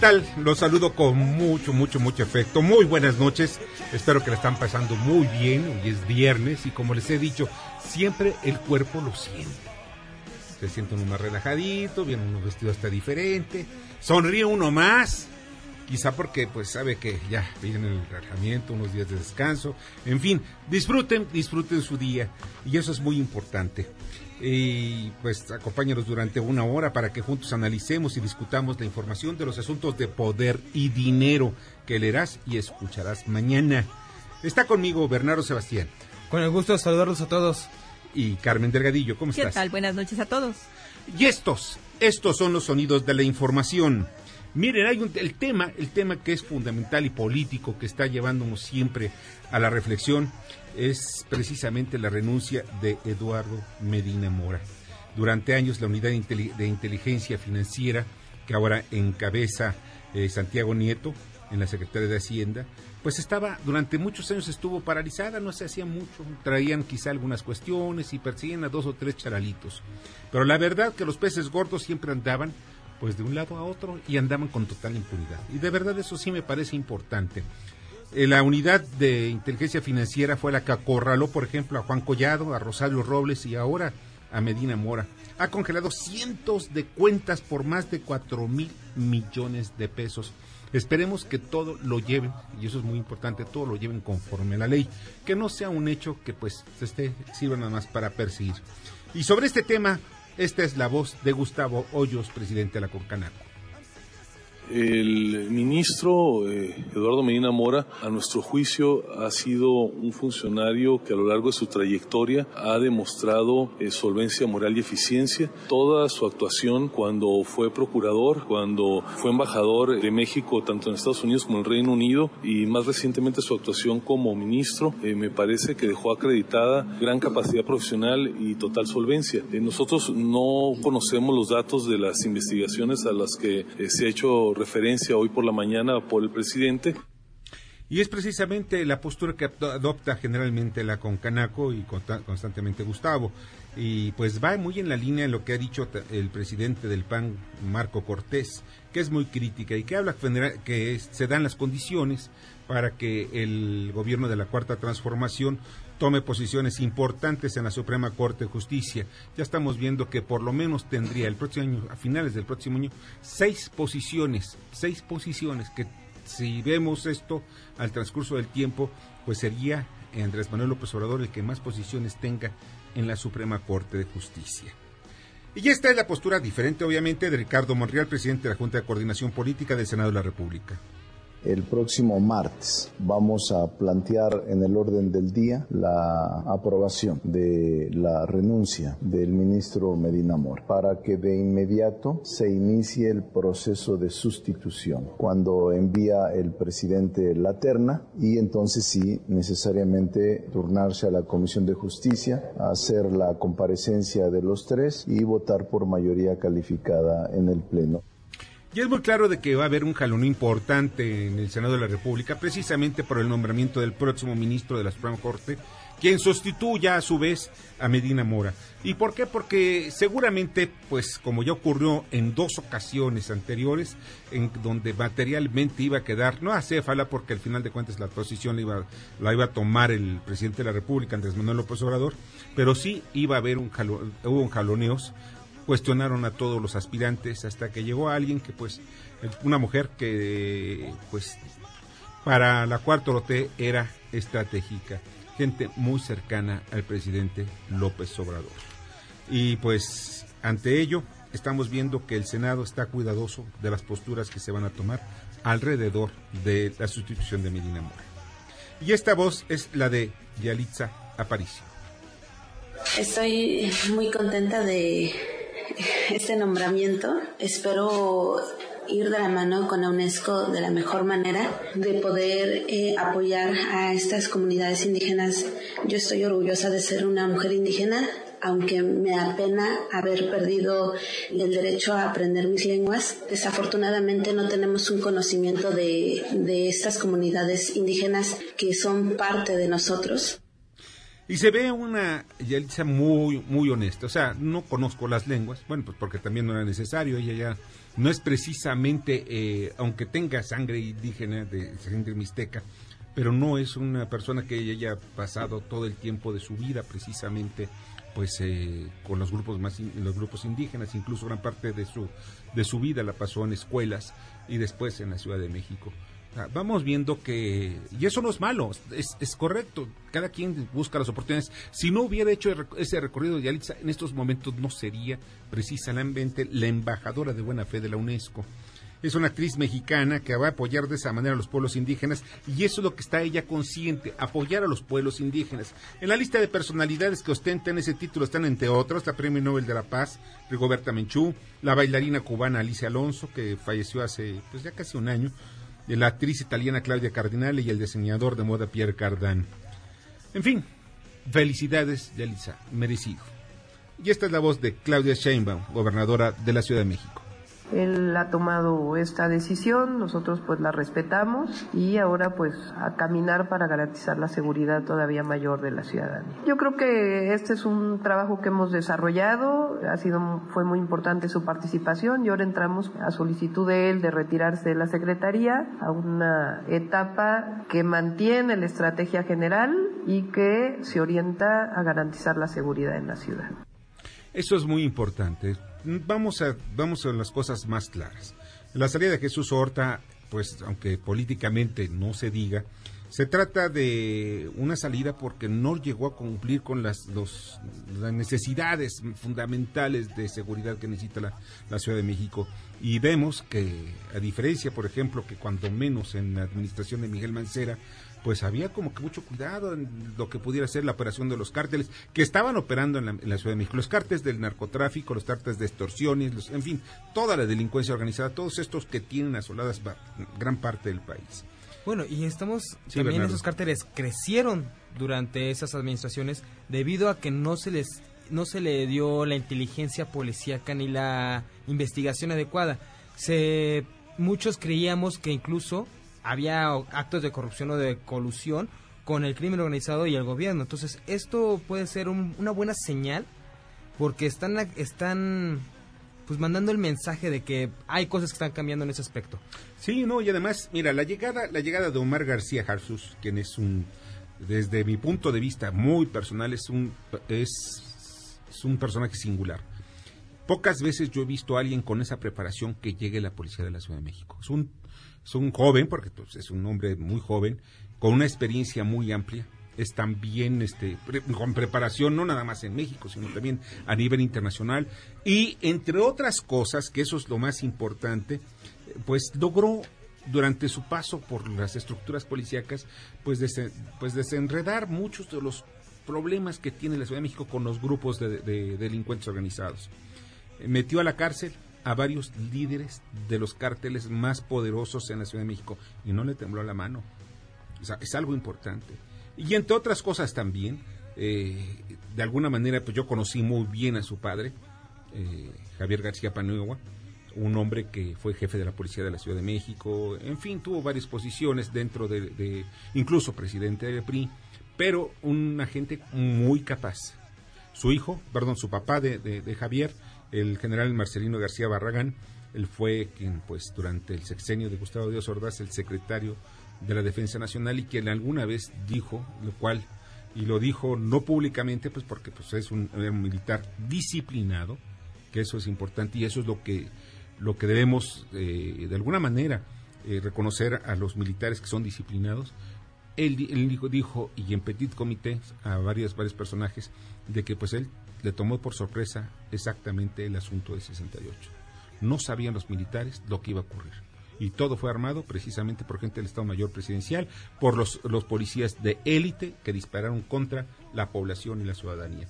Tal? Los saludo con mucho, mucho, mucho efecto. Muy buenas noches. Espero que le están pasando muy bien. Hoy es viernes y como les he dicho, siempre el cuerpo lo siente. Se siente uno más relajadito, viene uno vestido hasta diferente, sonríe uno más. Quizá porque pues sabe que ya viene el relajamiento, unos días de descanso. En fin, disfruten, disfruten su día. Y eso es muy importante y pues acompáñanos durante una hora para que juntos analicemos y discutamos la información de los asuntos de poder y dinero que leerás y escucharás mañana. Está conmigo Bernardo Sebastián. Con el gusto de saludarlos a todos. Y Carmen Delgadillo, ¿cómo estás? ¿Qué tal? Buenas noches a todos. Y estos, estos son los sonidos de la información. Miren, hay un, el tema, el tema que es fundamental y político que está llevándonos siempre a la reflexión es precisamente la renuncia de Eduardo Medina Mora. Durante años la unidad de inteligencia financiera que ahora encabeza eh, Santiago Nieto en la Secretaría de Hacienda, pues estaba, durante muchos años estuvo paralizada, no se hacía mucho, traían quizá algunas cuestiones y persiguen a dos o tres charalitos. Pero la verdad que los peces gordos siempre andaban pues de un lado a otro y andaban con total impunidad. Y de verdad eso sí me parece importante. Eh, la unidad de inteligencia financiera fue la que acorraló, por ejemplo, a Juan Collado, a Rosario Robles y ahora a Medina Mora. Ha congelado cientos de cuentas por más de cuatro mil millones de pesos. Esperemos que todo lo lleven, y eso es muy importante, todo lo lleven conforme a la ley, que no sea un hecho que pues se esté, sirva nada más para perseguir. Y sobre este tema, esta es la voz de Gustavo Hoyos, presidente de la Concanaco. El ministro eh, Eduardo Medina Mora, a nuestro juicio, ha sido un funcionario que a lo largo de su trayectoria ha demostrado eh, solvencia moral y eficiencia. Toda su actuación cuando fue procurador, cuando fue embajador de México, tanto en Estados Unidos como en el Reino Unido, y más recientemente su actuación como ministro, eh, me parece que dejó acreditada gran capacidad profesional y total solvencia. nosotros no conocemos los datos de las investigaciones a las que se ha hecho referencia hoy por la mañana por el presidente. Y es precisamente la postura que adopta generalmente la Concanaco y constantemente Gustavo. Y pues va muy en la línea de lo que ha dicho el presidente del PAN, Marco Cortés, que es muy crítica y que habla que se dan las condiciones para que el gobierno de la Cuarta Transformación tome posiciones importantes en la Suprema Corte de Justicia. Ya estamos viendo que por lo menos tendría el próximo año, a finales del próximo año, seis posiciones, seis posiciones que si vemos esto al transcurso del tiempo, pues sería Andrés Manuel López Obrador el que más posiciones tenga en la Suprema Corte de Justicia. Y esta es la postura diferente, obviamente, de Ricardo Monreal, presidente de la Junta de Coordinación Política del Senado de la República. El próximo martes vamos a plantear en el orden del día la aprobación de la renuncia del ministro Medina Mor para que de inmediato se inicie el proceso de sustitución cuando envía el presidente la terna y entonces sí necesariamente turnarse a la Comisión de Justicia, hacer la comparecencia de los tres y votar por mayoría calificada en el Pleno. Y es muy claro de que va a haber un jalón importante en el Senado de la República, precisamente por el nombramiento del próximo ministro de la Suprema Corte, quien sustituya a su vez a Medina Mora. ¿Y por qué? Porque seguramente, pues como ya ocurrió en dos ocasiones anteriores, en donde materialmente iba a quedar, no a Céfala, porque al final de cuentas la posición la iba, la iba a tomar el presidente de la República, Andrés Manuel López Obrador, pero sí iba a haber un hubo un jaloneos cuestionaron a todos los aspirantes hasta que llegó alguien que pues una mujer que pues para la cuarta lote era estratégica, gente muy cercana al presidente López Obrador. Y pues ante ello estamos viendo que el Senado está cuidadoso de las posturas que se van a tomar alrededor de la sustitución de Medina Mora. Y esta voz es la de Yalitza Aparicio. Estoy muy contenta de este nombramiento. Espero ir de la mano con la UNESCO de la mejor manera, de poder eh, apoyar a estas comunidades indígenas. Yo estoy orgullosa de ser una mujer indígena, aunque me apena haber perdido el derecho a aprender mis lenguas. Desafortunadamente no tenemos un conocimiento de, de estas comunidades indígenas que son parte de nosotros. Y se ve una Yalitza muy, muy honesta. O sea, no conozco las lenguas, bueno, pues porque también no era necesario. Ella ya no es precisamente, eh, aunque tenga sangre indígena, de sangre mixteca, pero no es una persona que haya pasado todo el tiempo de su vida precisamente pues eh, con los grupos más los grupos indígenas incluso gran parte de su de su vida la pasó en escuelas y después en la Ciudad de México vamos viendo que, y eso no es malo, es, es, correcto, cada quien busca las oportunidades. Si no hubiera hecho ese recorrido de Yalitza, en estos momentos no sería precisamente la embajadora de buena fe de la UNESCO. Es una actriz mexicana que va a apoyar de esa manera a los pueblos indígenas y eso es lo que está ella consciente, apoyar a los pueblos indígenas. En la lista de personalidades que ostentan ese título están entre otros la Premio Nobel de la Paz, Rigoberta Menchú, la bailarina cubana Alicia Alonso, que falleció hace pues ya casi un año, la actriz italiana Claudia Cardinale y el diseñador de moda Pierre Cardin. En fin, felicidades, Yalitza, merecido. Y esta es la voz de Claudia Sheinbaum, gobernadora de la Ciudad de México. Él ha tomado esta decisión, nosotros pues la respetamos y ahora pues a caminar para garantizar la seguridad todavía mayor de la ciudadanía. Yo creo que este es un trabajo que hemos desarrollado, ha sido fue muy importante su participación y ahora entramos a solicitud de él de retirarse de la secretaría a una etapa que mantiene la estrategia general y que se orienta a garantizar la seguridad en la ciudad. Eso es muy importante vamos a, vamos a las cosas más claras. La salida de Jesús Horta, pues aunque políticamente no se diga, se trata de una salida porque no llegó a cumplir con las, las necesidades fundamentales de seguridad que necesita la, la, Ciudad de México. Y vemos que, a diferencia, por ejemplo, que cuando menos en la administración de Miguel Mancera, pues había como que mucho cuidado en lo que pudiera ser la operación de los cárteles que estaban operando en la, Ciudad de México. Los cárteles del narcotráfico, los cárteles de extorsiones, en fin, toda la delincuencia organizada, todos estos que tienen asoladas gran parte del país. Bueno, y estamos también esos cárteles crecieron durante esas administraciones debido a que no se les no se le dio la inteligencia policíaca ni la investigación adecuada. Se muchos creíamos que incluso había actos de corrupción o de colusión con el crimen organizado y el gobierno. Entonces, esto puede ser una buena señal porque están, están pues mandando el mensaje de que hay cosas que están cambiando en ese aspecto. Sí, no, y además, mira, la llegada, la llegada de Omar García Jarsus, quien es un, desde mi punto de vista muy personal, es un, es, es un personaje singular. Pocas veces yo he visto a alguien con esa preparación que llegue a la policía de la Ciudad de México. Es un es un joven, porque pues, es un hombre muy joven, con una experiencia muy amplia, es también este, con preparación no nada más en México, sino también a nivel internacional. Y entre otras cosas, que eso es lo más importante, pues logró durante su paso por las estructuras policíacas, pues, pues desenredar muchos de los problemas que tiene la Ciudad de México con los grupos de delincuentes organizados. Metió a la cárcel a varios líderes de los cárteles más poderosos en la Ciudad de México y no le tembló la mano. O sea, es algo importante. Y entre otras cosas también, eh, de alguna manera, pues yo conocí muy bien a su padre, eh, Javier García Paniagua, un hombre que fue jefe de la policía de la Ciudad de México, en fin, tuvo varias posiciones dentro de, incluso presidente del PRI, pero un agente muy capaz. Su hijo, perdón, su papá de Javier, el general Marcelino García Barragán, él fue quien, pues, durante el sexenio de Gustavo Díaz Ordaz, el secretario de la Defensa Nacional y quien alguna vez dijo, lo cual, y lo dijo no públicamente, pues porque pues, es un, militar disciplinado, que eso es importante y eso es lo que, lo que debemos, eh, de alguna manera, eh, reconocer a los militares que son disciplinados. Él, dijo, dijo, y en petit comité, a varios, varios personajes, de que pues él le tomó por sorpresa exactamente el asunto de 68. No sabían los militares lo que iba a ocurrir. y todo fue armado precisamente por gente del Estado Mayor Presidencial, por los, los policías de élite que dispararon contra la población y la ciudadanía.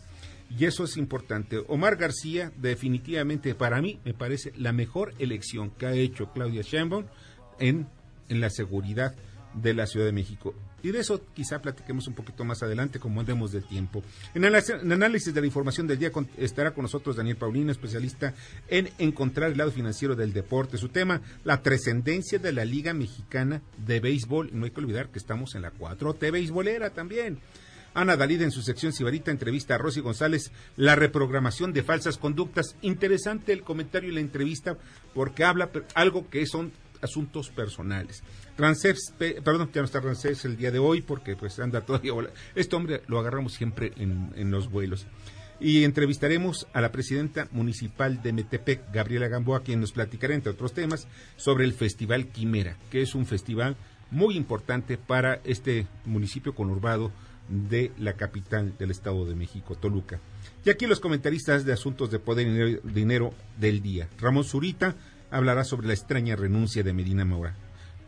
Y eso es importante. Omar García, definitivamente para mí, me parece la mejor elección que ha hecho Claudia Sheinbaum en, en la seguridad de la Ciudad de México. Y de eso quizá platiquemos un poquito más adelante, como andemos de tiempo. En el análisis de la información del día estará con nosotros Daniel Paulino, especialista en encontrar el lado financiero del deporte. Su tema, la trascendencia de la Liga Mexicana de Béisbol. No hay que olvidar que estamos en la 4T beisbolera también. Ana Dalida en su sección Sibarita entrevista a Rosy González la reprogramación de falsas conductas. Interesante el comentario y la entrevista porque habla algo que son asuntos personales. Rancés, perdón, ya no está el día de hoy porque pues anda todavía. Este hombre lo agarramos siempre en, en los vuelos. Y entrevistaremos a la presidenta municipal de Metepec, Gabriela Gamboa, quien nos platicará, entre otros temas, sobre el Festival Quimera, que es un festival muy importante para este municipio conurbado de la capital del Estado de México, Toluca. Y aquí los comentaristas de asuntos de poder y dinero del día. Ramón Zurita hablará sobre la extraña renuncia de Medina Mora,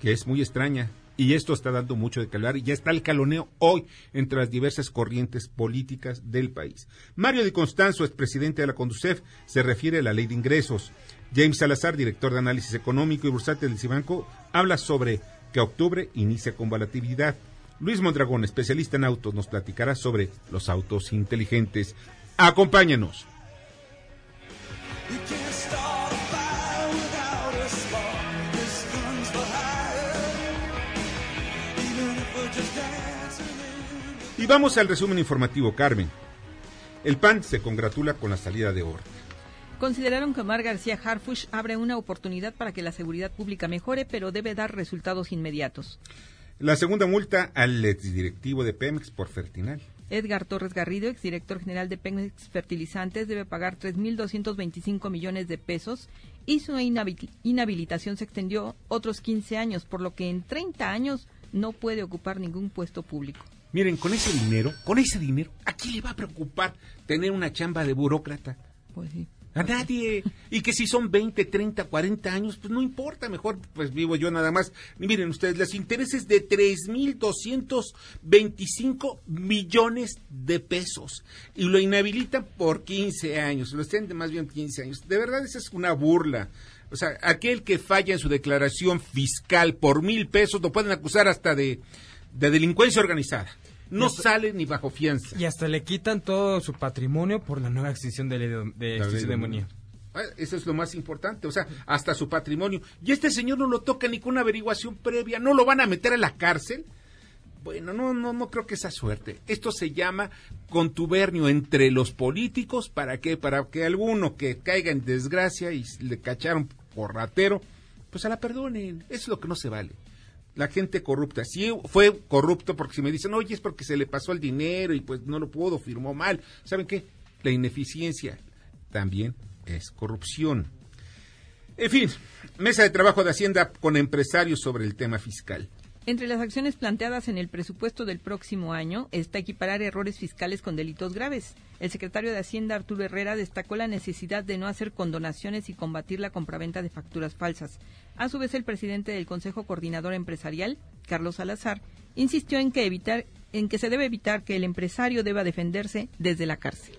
que es muy extraña. Y esto está dando mucho de calor y ya está el caloneo hoy entre las diversas corrientes políticas del país. Mario Di Constanzo, expresidente de la Conducef, se refiere a la ley de ingresos. James Salazar, director de análisis económico y bursátil del Cibanco, habla sobre que octubre inicia con volatilidad. Luis Mondragón, especialista en autos, nos platicará sobre los autos inteligentes. Acompáñenos. Y vamos al resumen informativo, Carmen. El PAN se congratula con la salida de Oro. Consideraron que Omar García Harfush abre una oportunidad para que la seguridad pública mejore, pero debe dar resultados inmediatos. La segunda multa al exdirectivo de Pemex por Fertinal. Edgar Torres Garrido, exdirector general de Pemex Fertilizantes, debe pagar 3.225 millones de pesos y su inhabilitación se extendió otros 15 años, por lo que en 30 años no puede ocupar ningún puesto público. Miren, con ese dinero, con ese dinero, ¿a quién le va a preocupar tener una chamba de burócrata? Pues sí. A nadie. Y que si son 20, 30, 40 años, pues no importa, mejor pues vivo yo nada más. miren ustedes, los intereses de 3.225 millones de pesos. Y lo inhabilitan por 15 años, lo extienden más bien 15 años. De verdad, esa es una burla. O sea, aquel que falla en su declaración fiscal por mil pesos lo pueden acusar hasta de, de delincuencia organizada no sale ni bajo fianza. Y hasta le quitan todo su patrimonio por la nueva extinción de, de, ah, Eso es lo más importante, o sea, hasta su patrimonio. Y este señor no lo toca ni con una averiguación previa, no lo van a meter a la cárcel. Bueno, no, no, no creo que esa suerte. Esto se llama contubernio entre los políticos para que, para que alguno que caiga en desgracia y le cacharon por ratero, pues a la perdonen. Eso es lo que no se vale la gente corrupta. Sí fue corrupto porque si me dicen, oye, es porque se le pasó el dinero y pues no lo pudo, firmó mal. ¿Saben qué? La ineficiencia también es corrupción. En fin, mesa de trabajo de Hacienda con empresarios sobre el tema fiscal. Entre las acciones planteadas en el presupuesto del próximo año está equiparar errores fiscales con delitos graves. El secretario de Hacienda, Arturo Herrera, destacó la necesidad de no hacer condonaciones y combatir la compraventa de facturas falsas. A su vez, el presidente del Consejo Coordinador Empresarial, Carlos Salazar, insistió en que, evitar, en que se debe evitar que el empresario deba defenderse desde la cárcel.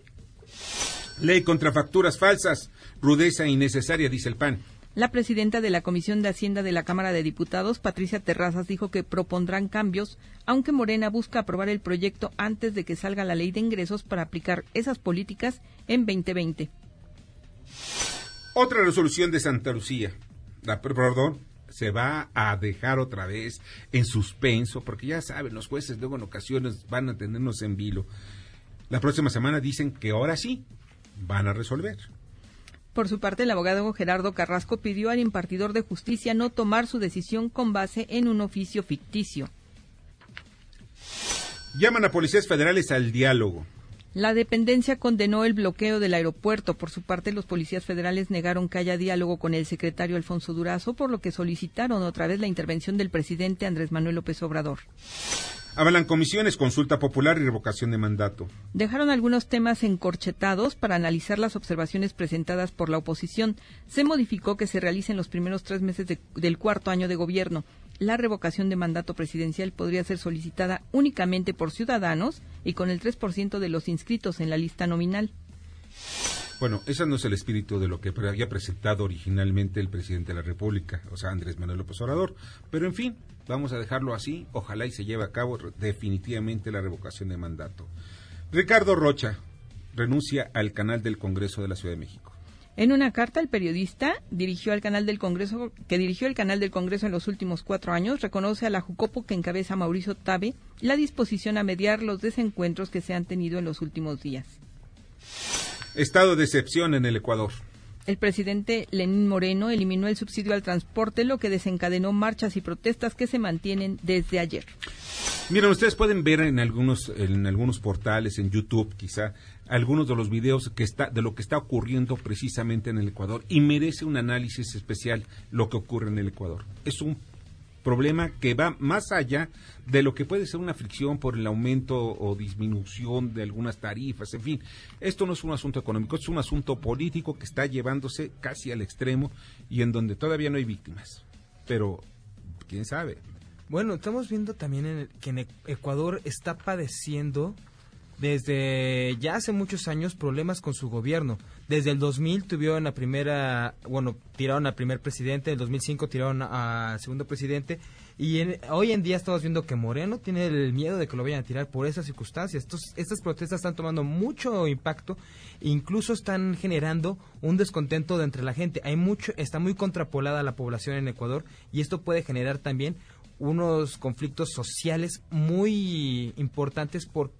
Ley contra facturas falsas, rudeza innecesaria, dice el PAN. La presidenta de la Comisión de Hacienda de la Cámara de Diputados, Patricia Terrazas, dijo que propondrán cambios, aunque Morena busca aprobar el proyecto antes de que salga la ley de ingresos para aplicar esas políticas en 2020. Otra resolución de Santa Lucía. La, perdón, se va a dejar otra vez en suspenso, porque ya saben, los jueces luego en ocasiones van a tenernos en vilo. La próxima semana dicen que ahora sí van a resolver. Por su parte, el abogado Gerardo Carrasco pidió al impartidor de justicia no tomar su decisión con base en un oficio ficticio. Llaman a policías federales al diálogo. La dependencia condenó el bloqueo del aeropuerto. Por su parte, los policías federales negaron que haya diálogo con el secretario Alfonso Durazo, por lo que solicitaron otra vez la intervención del presidente Andrés Manuel López Obrador. Avalan comisiones, consulta popular y revocación de mandato. Dejaron algunos temas encorchetados para analizar las observaciones presentadas por la oposición. Se modificó que se realicen los primeros tres meses del cuarto año de gobierno. La revocación de mandato presidencial podría ser solicitada únicamente por ciudadanos y con el 3% de los inscritos en la lista nominal. Bueno, ese no es el espíritu de lo que había presentado originalmente el presidente de la República, o sea, Andrés Manuel López Obrador. Pero en fin, vamos a dejarlo así. Ojalá y se lleve a cabo definitivamente la revocación de mandato. Ricardo Rocha renuncia al canal del Congreso de la Ciudad de México. En una carta, el periodista dirigió al canal del Congreso, que dirigió el canal del Congreso en los últimos cuatro años, reconoce a la Jucopo que encabeza Mauricio Tabe la disposición a mediar los desencuentros que se han tenido en los últimos días. Estado de excepción en el Ecuador. El presidente Lenín Moreno eliminó el subsidio al transporte, lo que desencadenó marchas y protestas que se mantienen desde ayer. Miren, ustedes pueden ver en algunos, en algunos portales, en YouTube quizá, algunos de los videos que está, de lo que está ocurriendo precisamente en el Ecuador y merece un análisis especial lo que ocurre en el Ecuador. Es un problema que va más allá de lo que puede ser una fricción por el aumento o disminución de algunas tarifas, en fin. Esto no es un asunto económico, es un asunto político que está llevándose casi al extremo y en donde todavía no hay víctimas. Pero, ¿quién sabe? Bueno, estamos viendo también que en Ecuador está padeciendo desde ya hace muchos años problemas con su gobierno. Desde el 2000 tuvieron la primera, bueno, tiraron al primer presidente, en el 2005 tiraron al segundo presidente y hoy en día estamos viendo que Moreno tiene el miedo de que lo vayan a tirar por esas circunstancias. Estos, estas protestas están tomando mucho impacto, incluso están generando un descontento de entre la gente. Hay mucho, está muy contrapolada la población en Ecuador y esto puede generar también unos conflictos sociales muy importantes por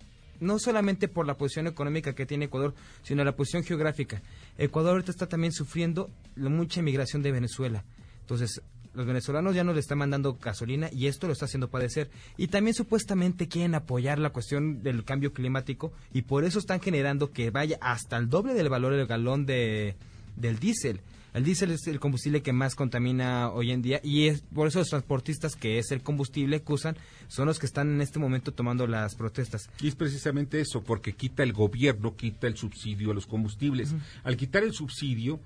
no solamente por la posición económica que tiene Ecuador, sino la posición geográfica. Ecuador ahorita está también sufriendo mucha inmigración de Venezuela. Entonces, los venezolanos ya no le están mandando gasolina y esto lo está haciendo padecer. Y también supuestamente quieren apoyar la cuestión del cambio climático y por eso están generando que vaya hasta el doble del valor del galón de, del diésel. El diésel es el combustible que más contamina hoy en día y es por eso los transportistas, que es el combustible que usan, son los que están en este momento tomando las protestas. Y es precisamente eso, porque quita el gobierno, quita el subsidio a los combustibles. Al quitar el subsidio,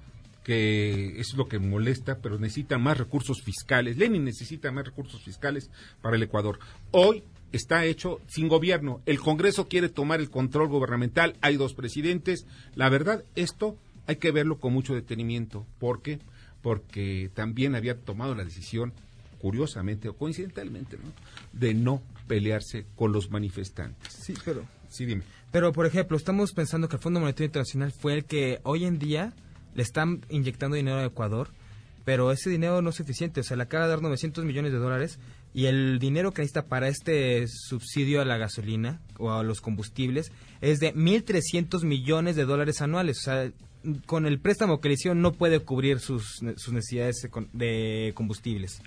que es lo que molesta, pero necesita más recursos fiscales. Lenin necesita más recursos fiscales para el Ecuador. Hoy está hecho sin gobierno. El Congreso quiere tomar el control gubernamental. Hay dos presidentes. La verdad, esto hay que verlo con mucho detenimiento. ¿Por qué? Porque también había tomado la decisión, curiosamente o coincidentalmente, de no pelearse con los manifestantes. Sí, pero... Sí, dime. Pero, por ejemplo, estamos pensando que el Fondo Monetario Internacional fue el que hoy en día le están inyectando dinero a Ecuador, pero ese dinero no es suficiente. O sea, le acaba de dar 900 millones de dólares y el dinero que necesita para este subsidio a la gasolina o a los combustibles es de 1.300 millones de dólares anuales. O sea, con el préstamo que le hicieron no puede cubrir sus, sus necesidades de combustibles.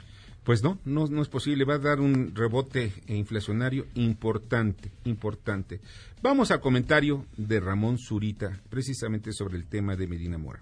Pues no, no, no es posible, va a dar un rebote inflacionario importante, importante. Vamos al comentario de Ramón Zurita, precisamente sobre el tema de Medina Mora.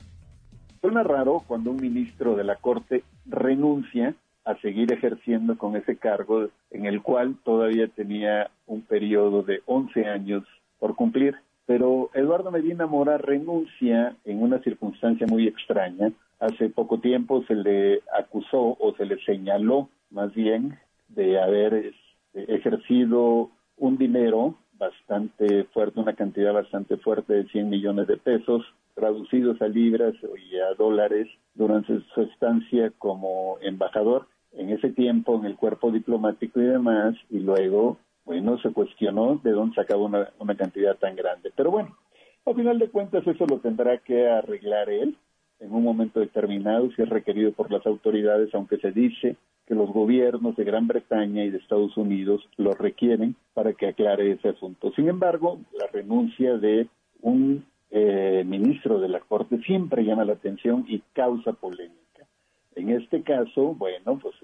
Suena raro cuando un ministro de la Corte renuncia a seguir ejerciendo con ese cargo en el cual todavía tenía un periodo de 11 años por cumplir. Pero Eduardo Medina Mora renuncia en una circunstancia muy extraña. Hace poco tiempo se le acusó o se le señaló más bien de haber este, ejercido un dinero bastante fuerte, una cantidad bastante fuerte de 100 millones de pesos, traducidos a libras y a dólares durante su estancia como embajador en ese tiempo en el cuerpo diplomático y demás, y luego bueno, se cuestionó de dónde sacaba una, una cantidad tan grande. Pero bueno, al final de cuentas eso lo tendrá que arreglar él en un momento determinado si es requerido por las autoridades, aunque se dice que los gobiernos de Gran Bretaña y de Estados Unidos lo requieren para que aclare ese asunto. Sin embargo, la renuncia de un eh, ministro de la Corte siempre llama la atención y causa polémica. En este caso, bueno, pues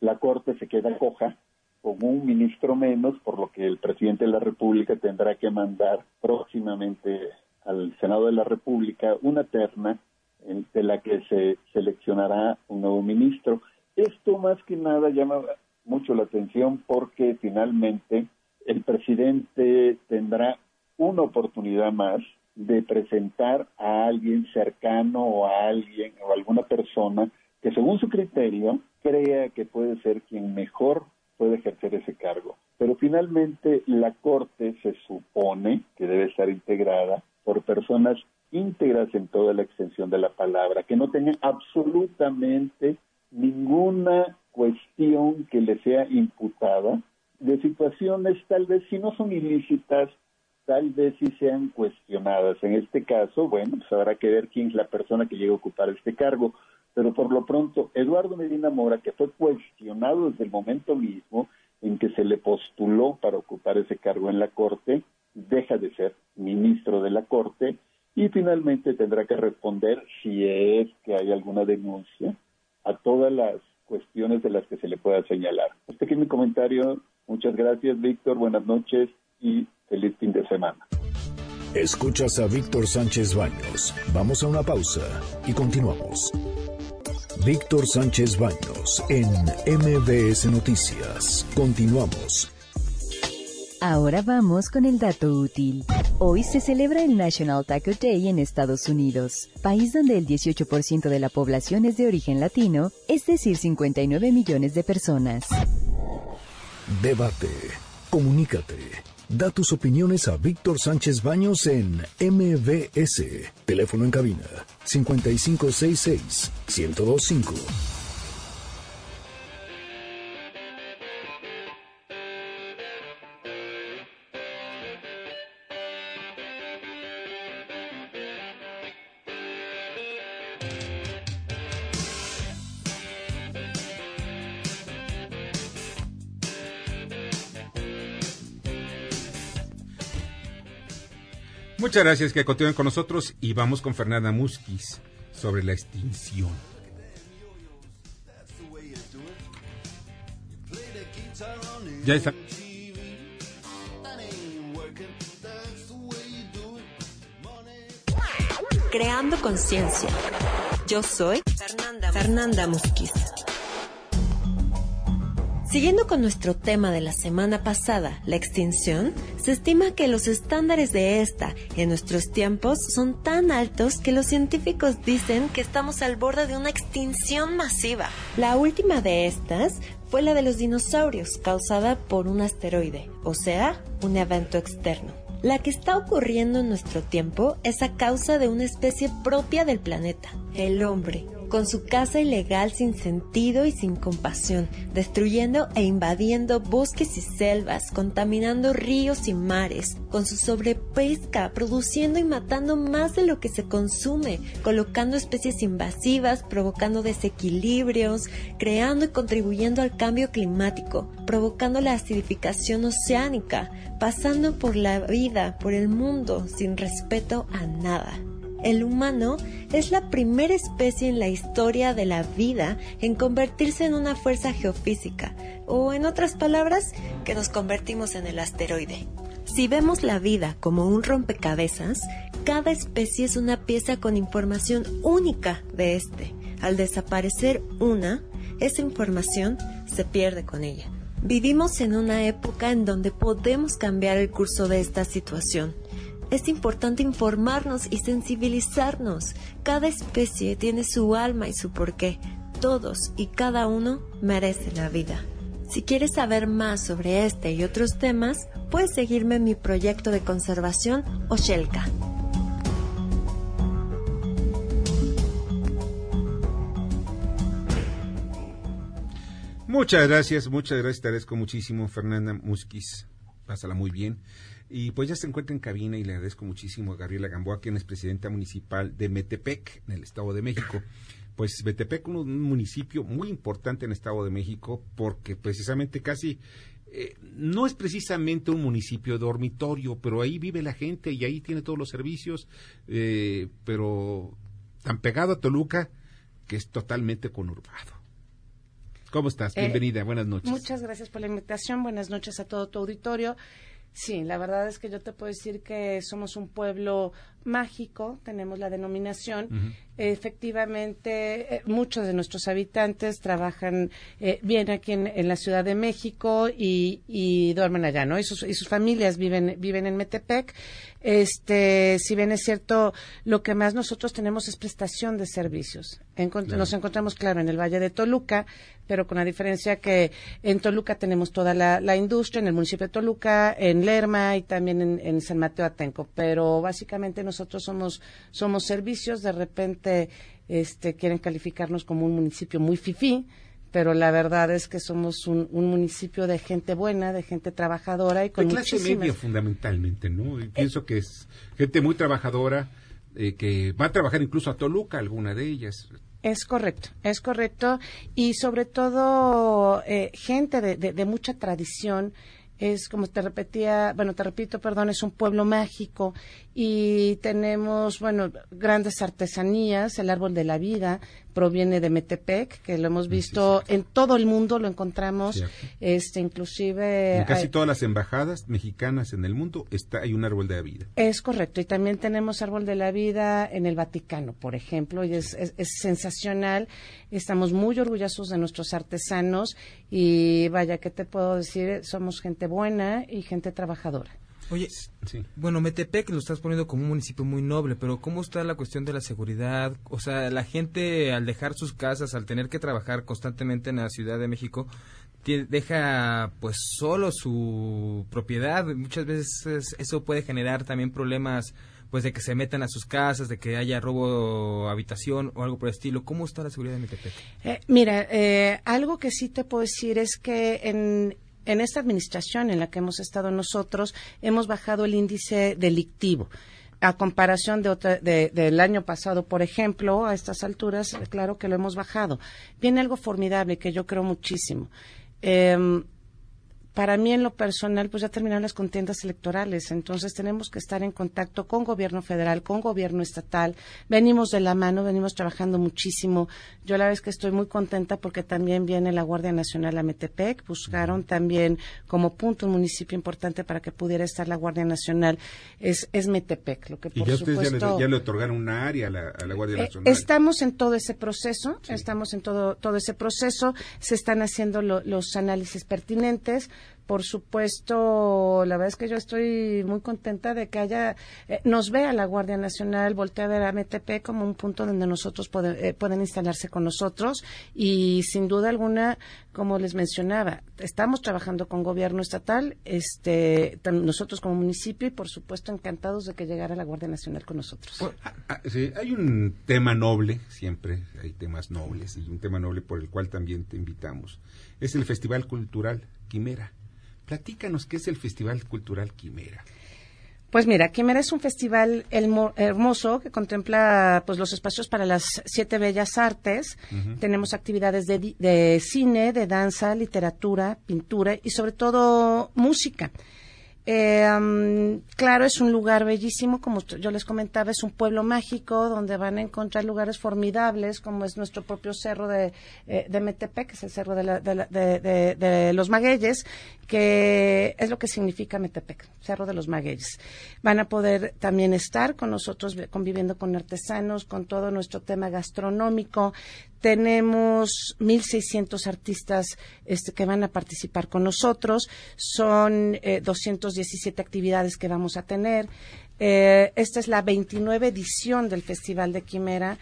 la Corte se queda coja con un ministro menos, por lo que el presidente de la República tendrá que mandar próximamente al Senado de la República una terna de la que se seleccionará un nuevo ministro. Esto más que nada llama mucho la atención porque finalmente el presidente tendrá una oportunidad más de presentar a alguien cercano o a alguien o alguna persona que según su criterio crea que puede ser quien mejor puede ejercer ese cargo. Pero finalmente la Corte se supone que debe estar integrada por personas íntegras en toda la extensión de la palabra, que no tengan absolutamente ninguna cuestión que le sea imputada de situaciones tal vez si no son ilícitas, tal vez si sean cuestionadas. En este caso, bueno, pues habrá que ver quién es la persona que llega a ocupar este cargo. Pero por lo pronto, Eduardo Medina Mora, que fue cuestionado desde el momento mismo en que se le postuló para ocupar ese cargo en la Corte, deja de ser ministro de la Corte y finalmente tendrá que responder si es que hay alguna denuncia a todas las cuestiones de las que se le pueda señalar. Este aquí es mi comentario. Muchas gracias, Víctor. Buenas noches y feliz fin de semana. Escuchas a Víctor Sánchez Baños. Vamos a una pausa y continuamos. Víctor Sánchez Baños en MBS Noticias. Continuamos. Ahora vamos con el dato útil. Hoy se celebra el National Taco Day en Estados Unidos, país donde el 18% de la población es de origen latino, es decir, 59 millones de personas. Debate. Comunícate. Da tus opiniones a Víctor Sánchez Baños en MBS. Teléfono en cabina 5566 1025. Muchas gracias que continúen con nosotros y vamos con Fernanda Musquiz sobre la extinción. Ya está. Creando conciencia. Yo soy Fernanda, Fernanda Musquiz. Siguiendo con nuestro tema de la semana pasada, la extinción, se estima que los estándares de esta en nuestros tiempos son tan altos que los científicos dicen que estamos al borde de una extinción masiva. La última de estas fue la de los dinosaurios, causada por un asteroide, o sea, un evento externo. La que está ocurriendo en nuestro tiempo es a causa de una especie propia del planeta, el hombre con su caza ilegal sin sentido y sin compasión, destruyendo e invadiendo bosques y selvas, contaminando ríos y mares, con su sobrepesca, produciendo y matando más de lo que se consume, colocando especies invasivas, provocando desequilibrios, creando y contribuyendo al cambio climático, provocando la acidificación oceánica, pasando por la vida, por el mundo, sin respeto a nada. El humano es la primera especie en la historia de la vida en convertirse en una fuerza geofísica, o en otras palabras, que nos convertimos en el asteroide. Si vemos la vida como un rompecabezas, cada especie es una pieza con información única de este. Al desaparecer una, esa información se pierde con ella. Vivimos en una época en donde podemos cambiar el curso de esta situación es importante informarnos y sensibilizarnos. Cada especie tiene su alma y su porqué. Todos y cada uno merece la vida. Si quieres saber más sobre este y otros temas, puedes seguirme en mi proyecto de conservación Oshelka. Muchas gracias, muchas gracias, te agradezco muchísimo, Fernanda Musquiz. Pásala muy bien. Y pues ya se encuentra en cabina y le agradezco muchísimo a Gabriela Gamboa, quien es presidenta municipal de Metepec, en el Estado de México. Pues Metepec, un, un municipio muy importante en el Estado de México, porque precisamente casi eh, no es precisamente un municipio dormitorio, pero ahí vive la gente y ahí tiene todos los servicios, eh, pero tan pegado a Toluca que es totalmente conurbado. ¿Cómo estás? Eh, Bienvenida, buenas noches. Muchas gracias por la invitación, buenas noches a todo tu auditorio. Sí, la verdad es que yo te puedo decir que somos un pueblo mágico, tenemos la denominación. Efectivamente, eh, muchos de nuestros habitantes trabajan eh, bien aquí en, la Ciudad de México y, duermen allá, ¿no? Y sus, y sus, familias viven, viven en Metepec. Este, si bien es cierto, lo que más nosotros tenemos es prestación de servicios. Nos encontramos, claro, en el Valle de Toluca, pero con la diferencia que en Toluca tenemos toda la, industria, en el municipio de Toluca, en Lerma y también en, en San Mateo Atenco. Pero básicamente nosotros somos, somos servicios, de repente este, quieren calificarnos como un municipio muy fifí, pero la verdad es que somos un, municipio de gente buena, de gente trabajadora y con de clase media fundamentalmente, ¿no? pienso que es gente muy trabajadora eh, que va a trabajar incluso a Toluca, alguna de ellas. Es correcto, es correcto y sobre todo eh, gente de, de, mucha tradición es como te repetía, bueno, te repito, perdón, es un pueblo mágico y tenemos, bueno, grandes artesanías, el árbol de la vida proviene de Metepec, que lo hemos visto en todo el mundo, lo encontramos, este, inclusive... En casi todas las embajadas mexicanas en el mundo está, hay un árbol de la vida. Es correcto, y también tenemos árbol de la vida en el Vaticano, por ejemplo, y es, es sensacional, estamos muy orgullosos de nuestros artesanos y vaya, ¿qué te puedo decir? Somos gente buena y gente trabajadora. Oye, bueno, Metepec lo estás poniendo como un municipio muy noble, pero ¿cómo está la cuestión de la seguridad? O sea, la gente al dejar sus casas, al tener que trabajar constantemente en la Ciudad de México, deja pues solo su propiedad. Muchas veces eso puede generar también problemas pues de que se metan a sus casas, de que haya robo habitación o algo por el estilo. ¿Cómo está la seguridad de Metepec? Eh, mira, eh, algo que sí te puedo decir es que en, en esta administración en la que hemos estado nosotros, hemos bajado el índice delictivo a comparación de del año pasado, por ejemplo, a estas alturas, claro que lo hemos bajado. Viene algo formidable que yo creo muchísimo. Em, para mí en lo personal, pues ya terminaron las contiendas electorales, entonces tenemos que estar en contacto con gobierno federal, con gobierno estatal. Venimos de la mano, venimos trabajando muchísimo. Yo la vez que estoy muy contenta porque también viene la Guardia Nacional a Metepec, buscaron también como punto un municipio importante para que pudiera estar la Guardia Nacional, es, es Metepec, lo que por ¿Y ya supuesto... ya le, otorgaron una área a la, Guardia eh, Nacional. estamos en todo ese proceso, estamos en todo, todo ese proceso, se están haciendo los análisis pertinentes, por supuesto, la verdad es que yo estoy muy contenta de que haya, eh, nos vea la Guardia Nacional, voltea a ver a MTP como un punto donde nosotros eh, pueden instalarse con nosotros y sin duda alguna, como les mencionaba, estamos trabajando con gobierno estatal, este, nosotros como municipio y por supuesto encantados de que llegara la Guardia Nacional con nosotros. Ah, ah, hay un tema noble, siempre hay temas nobles y un tema noble por el cual también te invitamos. Es el Festival Cultural Quimera. Platícanos qué es el Festival Cultural Quimera. Pues mira, Quimera es un festival hermoso que contempla pues los espacios para las siete bellas artes. Tenemos actividades de, de, cine, de danza, literatura, pintura y sobre todo música. Eh, claro, es un lugar bellísimo, como yo les comentaba, es un pueblo mágico donde van a encontrar lugares formidables, como es nuestro propio cerro de, eh, de Metepec, que es el cerro de, de, los Magueyes, que es lo que significa Metepec, cerro de los Magueyes. Van a poder también estar con nosotros conviviendo con artesanos, con todo nuestro tema gastronómico. Tenemos 1.600 artistas este, que van a participar con nosotros. Son eh, 217 actividades que vamos a tener. Eh, esta es la 29 edición del Festival de Quimera.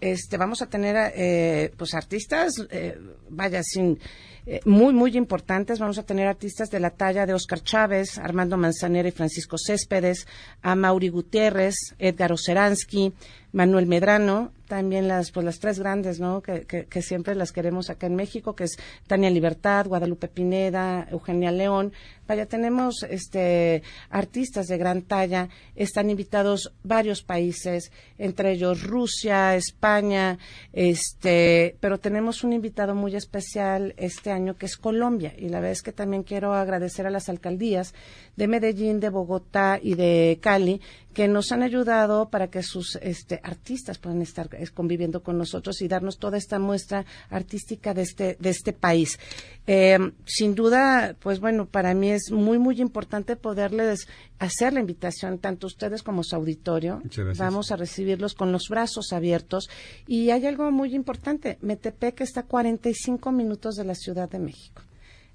Este, vamos a tener eh, pues artistas, eh, vaya, sin eh, muy, muy importantes. Vamos a tener artistas de la talla de Oscar Chávez, Armando Manzanera y Francisco Céspedes, a Mauri Gutiérrez, Edgar Oceransky, Manuel Medrano, también las, pues las tres grandes, ¿no? Que, que, siempre las queremos acá en México, que es Tania Libertad, Guadalupe Pineda, Eugenia León. Vaya, tenemos este artistas de gran talla, están invitados varios países, entre ellos Rusia, España, este, pero tenemos un invitado muy especial este año que es Colombia, y la verdad es que también quiero agradecer a las alcaldías de Medellín, de Bogotá y de Cali, que nos han ayudado para que sus este, artistas puedan estar conviviendo con nosotros y darnos toda esta muestra artística de este, de este país. Eh, sin duda, pues bueno, para mí es muy, muy importante poderles hacer la invitación, tanto ustedes como su auditorio. Vamos a recibirlos con los brazos abiertos. Y hay algo muy importante, Metepec está a 45 minutos de la Ciudad de México.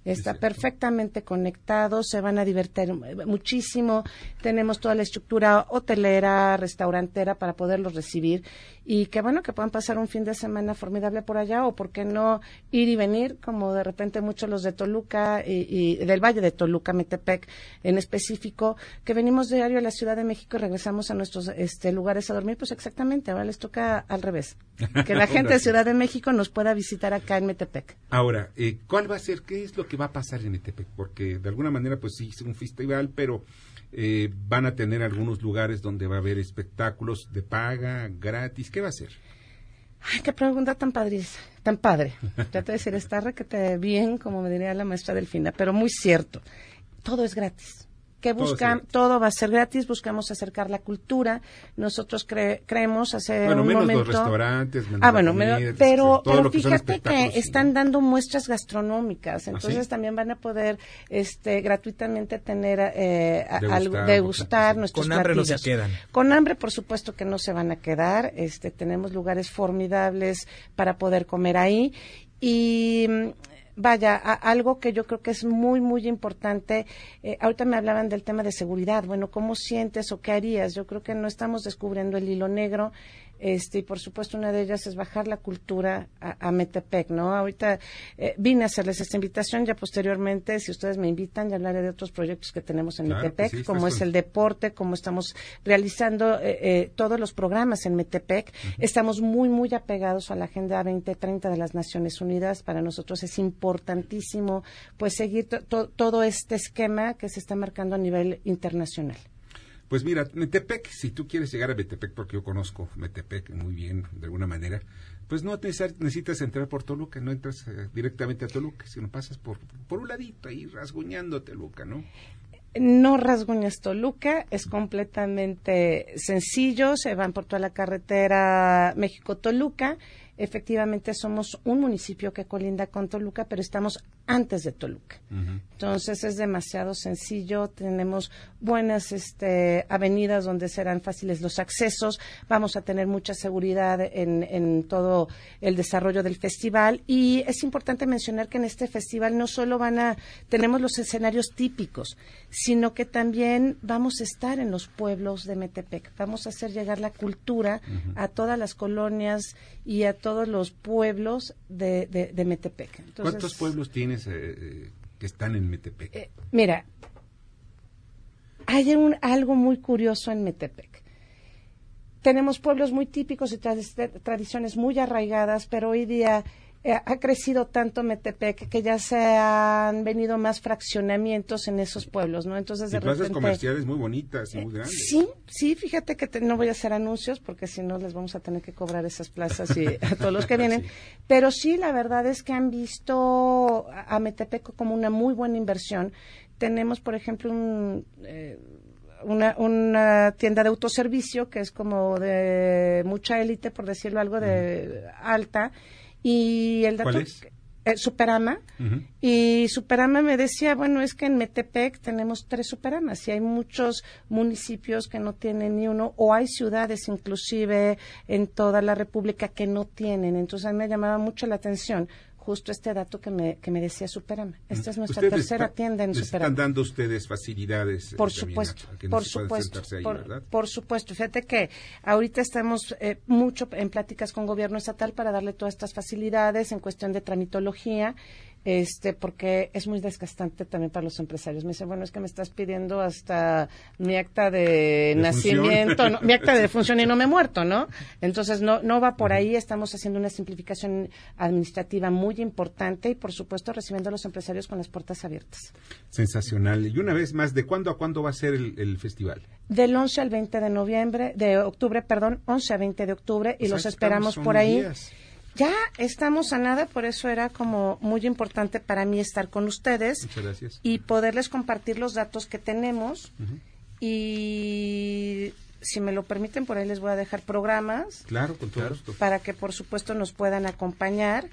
Está perfectamente conectado, se van a divertir muchísimo. Tenemos toda la estructura hotelera, restaurantera para poderlos recibir y qué bueno que puedan pasar un fin de semana formidable por allá o por qué no ir y venir como de repente muchos los de Toluca y, del Valle de Toluca, Metepec en específico, que venimos diario a la Ciudad de México y regresamos a nuestros este, lugares a dormir, pues exactamente, ahora les toca al revés. Que la gente de Ciudad de México nos pueda visitar acá en Metepec. Ahora, eh, ¿cuál va a ser, qué es lo que va a pasar en Metepec? Porque de alguna manera, pues sí, es un festival, pero eh, van a tener algunos lugares donde va a haber espectáculos de paga, gratis. ¿Qué va a hacer? Ay, qué pregunta tan padre, tan padre. Ya te decir, está requete bien, como me diría la maestra Delfina, pero muy cierto. Todo es gratis que buscan, todo, va a ser gratis, buscamos acercar la cultura, nosotros creemos hace bueno, un menos momento... los restaurantes, ah, bueno, pero, pero fíjate que, están dando muestras gastronómicas, ¿Ah, entonces también van a poder este, gratuitamente tener eh, algo, degustar nuestros Con hambre no se quedan. Con hambre, por supuesto que no se van a quedar, este, tenemos lugares formidables para poder comer ahí. Y vaya, algo que yo creo que es muy, muy importante. Eh, ahorita me hablaban del tema de seguridad. Bueno, ¿cómo sientes o qué harías? Yo creo que no estamos descubriendo el hilo negro este, y por supuesto una de ellas es bajar la cultura a, Metepec, ¿no? Ahorita eh, vine a hacerles esta invitación, ya posteriormente, si ustedes me invitan, ya hablaré de otros proyectos que tenemos en Metepec, como es el deporte, como estamos realizando eh, eh, todos los programas en Metepec. Estamos muy, muy apegados a la Agenda 2030 de las Naciones Unidas. Para nosotros es importantísimo, pues, seguir todo este esquema que se está marcando a nivel internacional. Pues mira, Metepec, si tú quieres llegar a Metepec, porque yo conozco Metepec muy bien, de alguna manera, pues no necesitas entrar por Toluca, no entras eh, directamente a Toluca, sino pasas por, por un ladito ahí rasguñando Toluca, ¿no? No rasguñas Toluca, es completamente sencillo, se van por toda la carretera México-Toluca efectivamente somos un municipio que colinda con Toluca, pero estamos antes de Toluca. Entonces es demasiado sencillo, tenemos buenas este, avenidas donde serán fáciles los accesos, vamos a tener mucha seguridad en, en todo el desarrollo del festival y es importante mencionar que en este festival no solo van a, tenemos los escenarios típicos, sino que también vamos a estar en los pueblos de Metepec, vamos a hacer llegar la cultura a todas las colonias y a todos los pueblos de, de, Metepec. ¿Cuántos pueblos tienes eh, que están en Metepec? Eh, mira, hay un, algo muy curioso en Metepec. Tenemos pueblos muy típicos y tradiciones muy arraigadas, pero hoy día eh, ha crecido tanto Metepec que ya se han venido más fraccionamientos en esos pueblos, ¿no? Entonces de y plazas comerciales muy bonitas y muy grandes. Sí, sí, fíjate que no voy a hacer anuncios porque si no les vamos a tener que cobrar esas plazas y a todos los que vienen. Pero sí, la verdad es que han visto a Metepec como una muy buena inversión. Tenemos, por ejemplo, eh, una, una, tienda de autoservicio que es como de mucha élite, por decirlo algo, de alta y el dato, eh, Superama. Y Superama me decía, bueno, es que en Metepec tenemos tres Superamas y hay muchos municipios que no tienen ni uno, o hay ciudades inclusive en toda la República que no tienen. Entonces a mí me llamaba mucho la atención justo este dato que me, que me decía Superama. Esta es nuestra tercera tienda en Superama. están dando ustedes facilidades? Por supuesto, por supuesto, por, supuesto. Fíjate que ahorita estamos eh, mucho en pláticas con gobierno estatal para darle todas estas facilidades en cuestión de tramitología este, porque es muy desgastante también para los empresarios. Me dice, bueno, es que me estás pidiendo hasta mi acta de, nacimiento, mi acta de función y no me he muerto, ¿no? Entonces, no, no va por ahí. Estamos haciendo una simplificación administrativa muy importante y, por supuesto, recibiendo a los empresarios con las puertas abiertas. Sensacional. Y una vez más, ¿de cuándo a cuándo va a ser el, festival? Del 11 al 20 de noviembre, de octubre, perdón, 11 a 20 de octubre y los esperamos por ahí. Ya estamos a nada, por eso era como muy importante para mí estar con ustedes y poderles compartir los datos que tenemos. Y si me lo permiten, por ahí les voy a dejar programas. Claro, con todo Para que, por supuesto, nos puedan acompañar.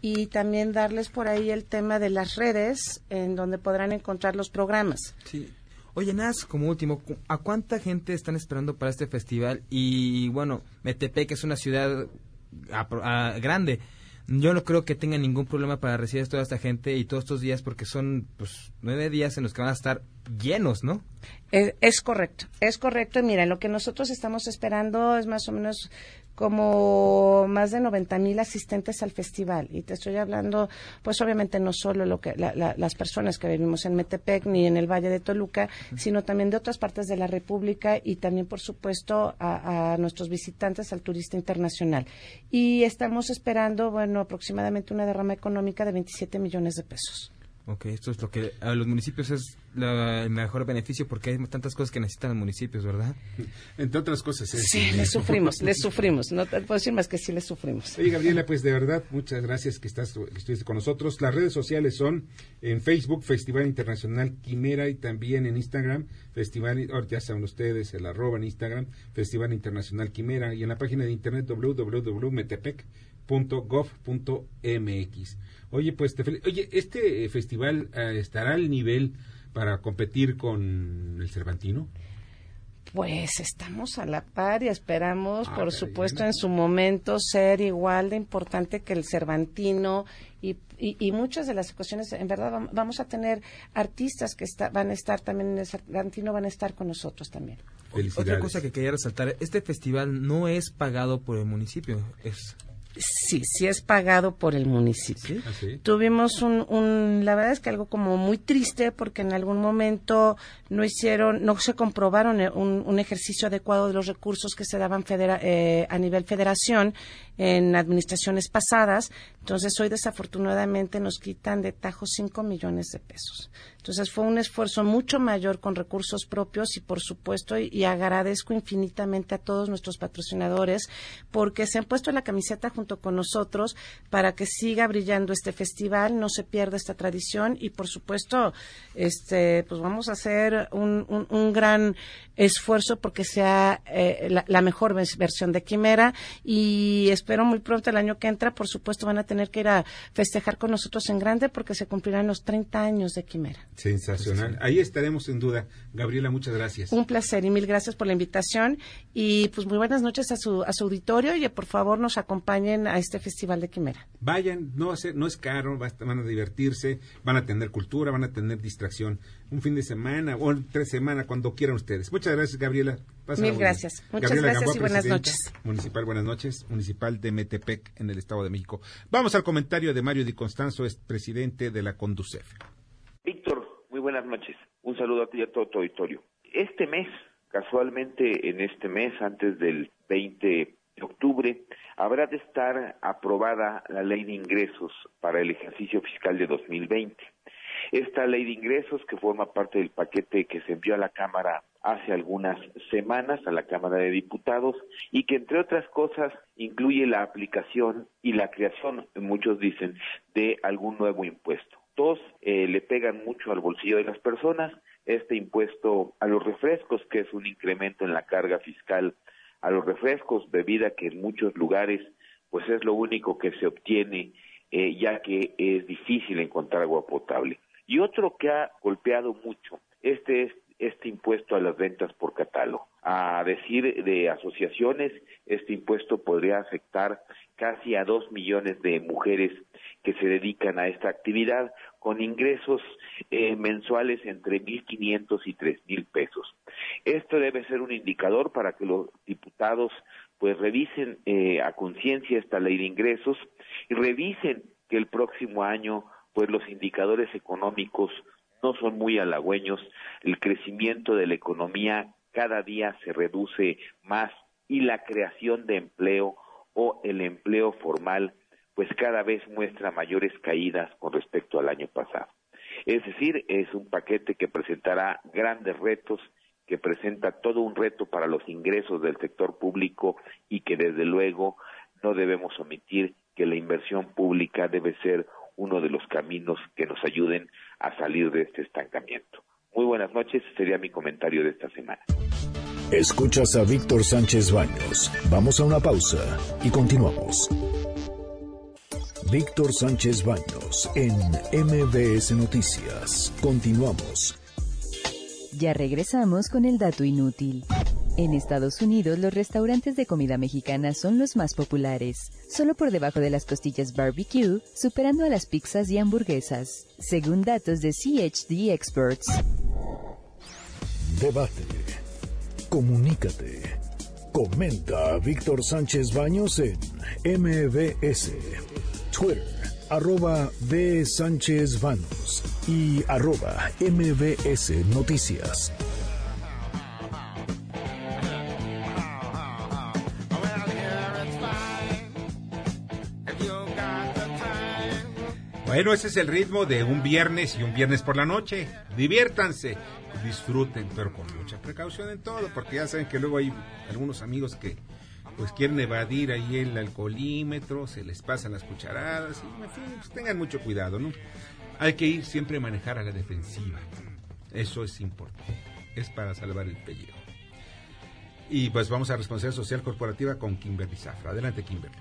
y también darles por ahí el tema de las redes en donde podrán encontrar los programas. Sí. Oye, Naz, como último, ¿a cuánta gente están esperando para este festival? Y bueno, Metepec es una ciudad grande. Yo no creo que tenga ningún problema para recibir a toda esta gente y todos estos días porque son pues nueve días en los que van a estar llenos, ¿no? Es, es correcto, es correcto. Mira, lo que nosotros estamos esperando es más o menos como más de 90 mil asistentes al festival. Y te estoy hablando, pues obviamente no solo lo que las personas que vivimos en Metepec ni en el Valle de Toluca, sino también de otras partes de la República y también, por supuesto, a, a nuestros visitantes, al turista internacional. Y estamos esperando, bueno, aproximadamente una derrama económica de 27 millones de pesos. Ok, esto es lo que a los municipios es el mejor beneficio porque hay tantas cosas que necesitan los municipios, ¿verdad? Entre otras cosas. sí, les sufrimos, les sufrimos. No te puedo decir más que sí les sufrimos. Oye, Gabriela, pues de verdad, muchas gracias que estás que estuviste con nosotros. Las redes sociales son en Facebook, Festival Internacional Quimera y también en Instagram, Festival, ya saben ustedes, el arroba en Instagram, Festival Internacional Quimera y en la página de internet www.metepec.gov.mx. Oye, pues, te oye, este festival eh, estará al nivel para competir con el Cervantino. Pues estamos a la par y esperamos, ah, por supuesto, en su momento ser igual de importante que el Cervantino y, y, muchas de las cuestiones, en verdad, vamos a tener artistas que van a estar también en el Cervantino, van a estar con nosotros también. Otra cosa que quería resaltar, este festival no es pagado por el municipio, es Sí, sí es pagado por el municipio. ¿Ah, Tuvimos un, la verdad es que algo como muy triste porque en algún momento no hicieron, no se comprobaron eh, un, ejercicio adecuado de los recursos que se daban eh, a nivel federación en administraciones pasadas. Entonces hoy desafortunadamente nos quitan de tajo 5 millones de pesos. Entonces fue un esfuerzo mucho mayor con recursos propios y por supuesto y, agradezco infinitamente a todos nuestros patrocinadores porque se han puesto la camiseta junto con nosotros para que siga brillando este festival, no se pierda esta tradición y por supuesto este pues vamos a hacer un, un, gran esfuerzo porque sea eh, la, mejor versión de Quimera y espero muy pronto el año que entra por supuesto van a tener que ir a festejar con nosotros en grande porque se cumplirán los 30 años de Quimera. Sensacional. Ahí estaremos sin duda. Gabriela, muchas gracias. Un placer y mil gracias por la invitación. Y pues muy buenas noches a su, a su auditorio y por favor nos acompañen a este Festival de Quimera. Vayan, no, no es caro, van a divertirse, van a tener cultura, van a tener distracción. Un fin de semana o tres semanas, cuando quieran ustedes. Muchas gracias, Gabriela. Mil gracias. Muchas gracias y buenas noches. Municipal, buenas noches. Municipal de Metepec en el Estado de México. Vamos al comentario de Mario Di Constanzo, es presidente de la Conducef. Víctor, muy buenas noches. Un saludo a ti y a todo tu auditorio. Este mes, casualmente en este mes, antes del 20 de octubre, habrá de estar aprobada la ley de ingresos para el ejercicio fiscal de 2020. Esta ley de ingresos, que forma parte del paquete que se envió a la Cámara hace algunas semanas, a la Cámara de Diputados, y que, entre otras cosas, incluye la aplicación y la creación, muchos dicen, de algún nuevo impuesto. Dos, eh, le pegan mucho al bolsillo de las personas. Este impuesto a los refrescos, que es un incremento en la carga fiscal a los refrescos, bebida que en muchos lugares pues es lo único que se obtiene eh, ya que es difícil encontrar agua potable. Y otro que ha golpeado mucho, este es este impuesto a las ventas por catálogo. A decir de asociaciones, este impuesto podría afectar casi a dos millones de mujeres que se dedican a esta actividad con ingresos eh, mensuales entre 1.500 y 3.000 pesos. Esto debe ser un indicador para que los diputados pues revisen eh, a conciencia esta ley de ingresos y revisen que el próximo año pues los indicadores económicos no son muy halagüeños, el crecimiento de la economía cada día se reduce más y la creación de empleo o el empleo formal pues cada vez muestra mayores caídas con respecto al año pasado. Es decir, es un paquete que presentará grandes retos, que presenta todo un reto para los ingresos del sector público y que desde luego no debemos omitir que la inversión pública debe ser uno de los caminos que nos ayuden a salir de este estancamiento. Muy buenas noches, sería mi comentario de esta semana. Escuchas a Víctor Sánchez Baños. Vamos a una pausa y continuamos. Víctor Sánchez Baños en MBS Noticias. Continuamos. Ya regresamos con el dato inútil. En Estados Unidos, los restaurantes de comida mexicana son los más populares, solo por debajo de las costillas barbecue, superando a las pizzas y hamburguesas, según datos de CHD Experts. Debate. Comunícate. Comenta a Víctor Sánchez Baños en MBS, Twitter, arroba B. Sánchez Baños y arroba MBS Noticias. Bueno, ese es el ritmo de un viernes y un viernes por la noche. Diviértanse, disfruten, pero con mucha precaución en todo, porque ya saben que luego hay algunos amigos que pues quieren evadir ahí el alcoholímetro, se les pasan las cucharadas, y en fin, pues tengan mucho cuidado, ¿no? Hay que ir siempre a manejar a la defensiva. Eso es importante. Es para salvar el pellejo. Y pues vamos a responsabilidad social corporativa con Kimberly Zafra. Adelante, Kimberly.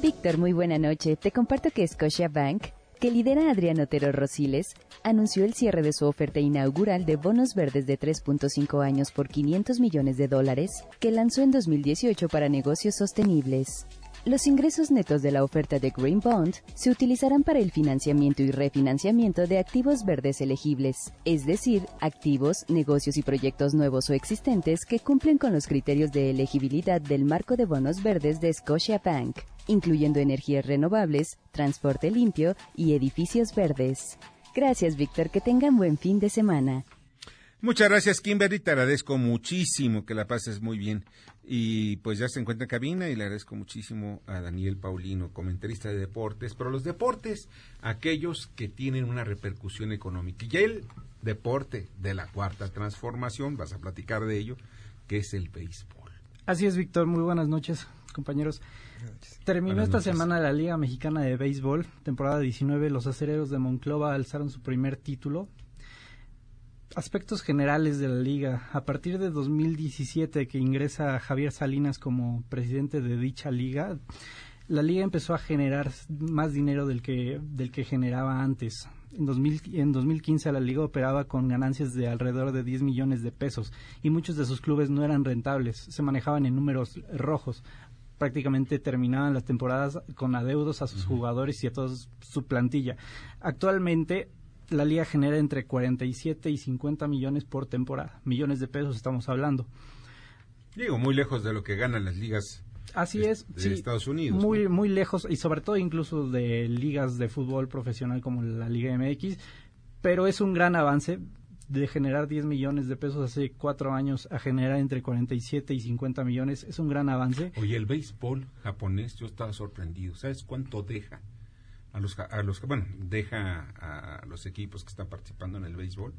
Víctor, muy buena noche. Te comparto que Scotia Bank, que lidera Adrián Otero Rosiles, anunció el cierre de su oferta inaugural de bonos verdes de 3.5 años por 500 millones de dólares que lanzó en 2018 para negocios sostenibles. Los ingresos netos de la oferta de Green Bond se utilizarán para el financiamiento y refinanciamiento de activos verdes elegibles, es decir, activos, negocios y proyectos nuevos o existentes que cumplen con los criterios de elegibilidad del marco de bonos verdes de Scotia Bank, incluyendo energías renovables, transporte limpio y edificios verdes. Gracias, Víctor. Que tengan buen fin de semana. Muchas gracias, Kimberly. Te agradezco muchísimo que la pases muy bien. Y pues ya se encuentra en cabina y le agradezco muchísimo a Daniel Paulino, comentarista de deportes. Pero los deportes, aquellos que tienen una repercusión económica. Y el deporte de la cuarta transformación, vas a platicar de ello, que es el béisbol. Así es, Víctor. Muy buenas noches, compañeros. Terminó esta semana la Liga Mexicana de Béisbol, temporada 19. Los acereros de Monclova alzaron su primer título aspectos generales de la liga. A partir de 2017 que ingresa Javier Salinas como presidente de dicha liga, la liga empezó a generar más dinero del que, del que generaba antes. En, 2000, en 2015 la liga operaba con ganancias de alrededor de 10 millones de pesos y muchos de sus clubes no eran rentables, se manejaban en números rojos. Prácticamente terminaban las temporadas con adeudos a sus jugadores y a toda su plantilla. Actualmente la liga genera entre 47 y 50 millones por temporada. Millones de pesos estamos hablando. Digo, muy lejos de lo que ganan las ligas Así es, de Estados Unidos. Muy, muy lejos y sobre todo incluso de ligas de fútbol profesional como la Liga MX, pero es un gran avance de generar 10 millones de pesos hace cuatro años a generar entre 47 y 50 millones. Es un gran avance. Oye, el béisbol japonés, yo estaba sorprendido. ¿Sabes cuánto deja? A los, a los bueno, deja a los equipos que están participando en el béisbol.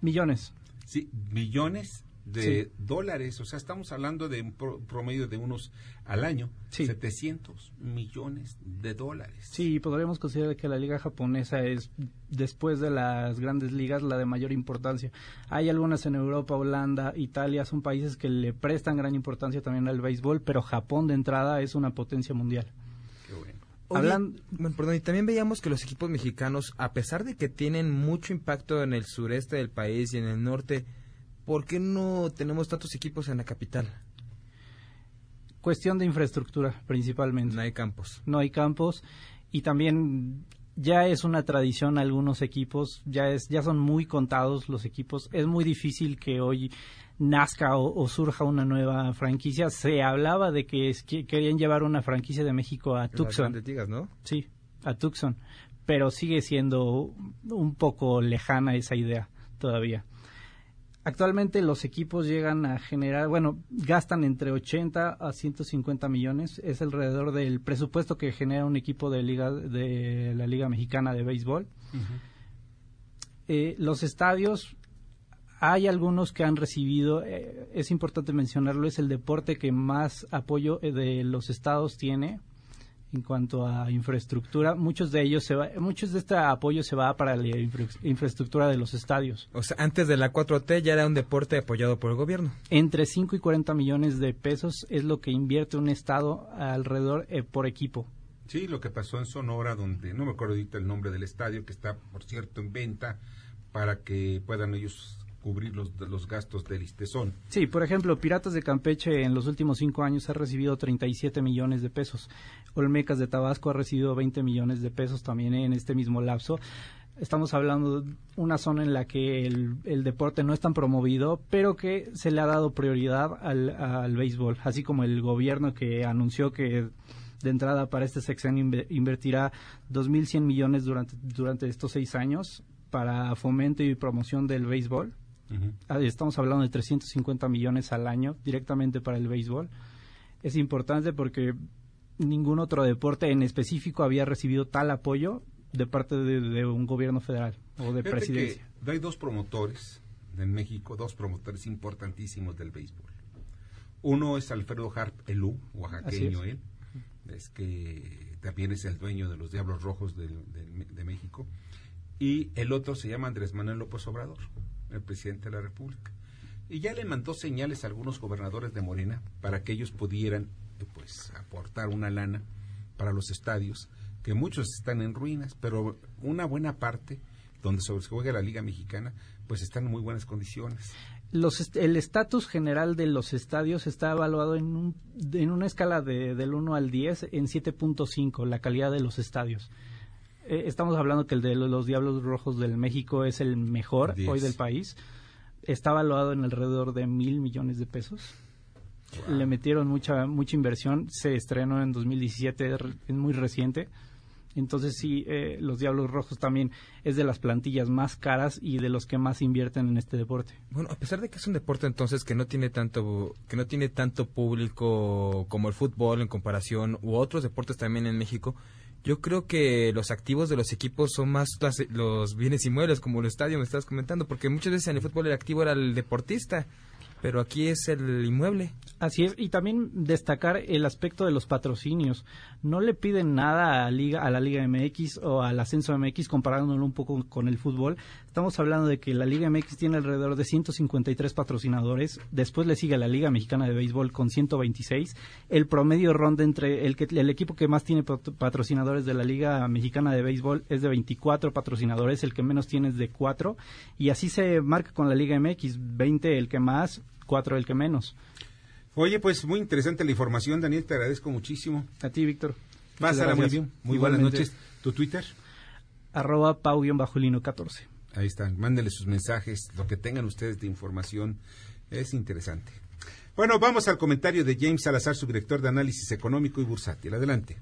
Millones. Sí, millones de dólares. O sea, estamos hablando de un promedio de unos al año, 700 millones de dólares. Sí, podríamos considerar que la liga japonesa es, después de las grandes ligas, la de mayor importancia. Hay algunas en Europa, Holanda, Italia, son países que le prestan gran importancia también al béisbol, pero Japón de entrada es una potencia mundial. Hablando, perdón, y también veíamos que los equipos mexicanos, a pesar de que tienen mucho impacto en el sureste del país y en el norte, ¿por qué no tenemos tantos equipos en la capital? Cuestión de infraestructura, principalmente. No hay campos. No hay campos y también ya es una tradición algunos equipos, ya es ya son muy contados los equipos. Es muy difícil que hoy nazca o, surja una nueva franquicia. Se hablaba de que, querían llevar una franquicia de México a Tucson. ¿no? Sí, a Tucson. Pero sigue siendo un poco lejana esa idea todavía. Actualmente los equipos llegan a generar, bueno, gastan entre 80 a 150 millones, es alrededor del presupuesto que genera un equipo de liga de la Liga Mexicana de Béisbol. Eh, los estadios hay algunos que han recibido, eh, es importante mencionarlo, es el deporte que más apoyo eh, de los estados tiene en cuanto a infraestructura. Muchos de ellos se va, muchos de este apoyo se va para la infraestructura de los estadios. O sea, antes de la 4T ya era un deporte apoyado por el gobierno. Entre 5 y 40 millones de pesos es lo que invierte un estado alrededor eh, por equipo Sí, lo que pasó en Sonora, donde no me acuerdo ahorita el nombre del estadio, que está, por cierto, en venta para que puedan ellos cubrir los, los gastos del Istezón. Sí, por ejemplo, Piratas de Campeche en los últimos cinco años ha recibido 37 millones de pesos. Olmecas de Tabasco ha recibido 20 millones de pesos también en este mismo lapso. Estamos hablando de una zona en la que el, deporte no es tan promovido, pero que se le ha dado prioridad al, al béisbol, así como el gobierno que anunció que de entrada para este sexenio invertirá 2.100 millones durante, durante estos seis años para fomento y promoción del béisbol Ah, estamos hablando de 350 millones al año directamente para el béisbol. Es importante porque ningún otro deporte en específico había recibido tal apoyo de parte de, un gobierno federal o de presidencia. hay dos promotores en México, dos promotores importantísimos del béisbol. Uno es Alfredo Harp Elú, oaxaqueño él, es que también es el dueño de los Diablos Rojos de, de México. Y el otro se llama Andrés Manuel López Obrador el presidente de la República. Y ya le mandó señales a algunos gobernadores de Morena para que ellos pudieran pues aportar una lana para los estadios, que muchos están en ruinas, pero una buena parte donde se juega la Liga Mexicana, pues están en muy buenas condiciones. Los, el estatus general de los estadios está evaluado en, un, en una escala de, del 1 al 10 en 7.5, la calidad de los estadios. Eh, estamos hablando que el de los Diablos Rojos del México es el mejor hoy del país. Está evaluado en alrededor de mil millones de pesos. Le metieron mucha mucha inversión. Se estrenó en 2017, es muy reciente. Entonces sí, eh, los Diablos Rojos también es de las plantillas más caras y de los que más invierten en este deporte. Bueno, a pesar de que es un deporte entonces que no tiene tanto que no tiene tanto público como el fútbol en comparación u otros deportes también en México, yo creo que los activos de los equipos son más los bienes inmuebles, como el estadio me estabas comentando, porque muchas veces en el fútbol el activo era el deportista pero aquí es el inmueble. Así es, y también destacar el aspecto de los patrocinios. No le piden nada a, Liga, a la Liga MX o al Ascenso MX comparándolo un poco con el fútbol. Estamos hablando de que la Liga MX tiene alrededor de 153 patrocinadores, después le sigue la Liga Mexicana de Béisbol con 126. El promedio ronda entre el, que, el equipo que más tiene patrocinadores de la Liga Mexicana de Béisbol es de 24 patrocinadores, el que menos tiene es de 4, y así se marca con la Liga MX, 20 el que más, cuatro el que menos. Oye, pues muy interesante la información, Daniel, te agradezco muchísimo. A ti, Víctor. Pásala muy bien. Muy buenas noches. ¿Tu Twitter? Arroba pau-14. Ahí están, mándenle sus mensajes, lo que tengan ustedes de información es interesante. Bueno, vamos al comentario de James Salazar, su director de análisis económico y bursátil. Adelante.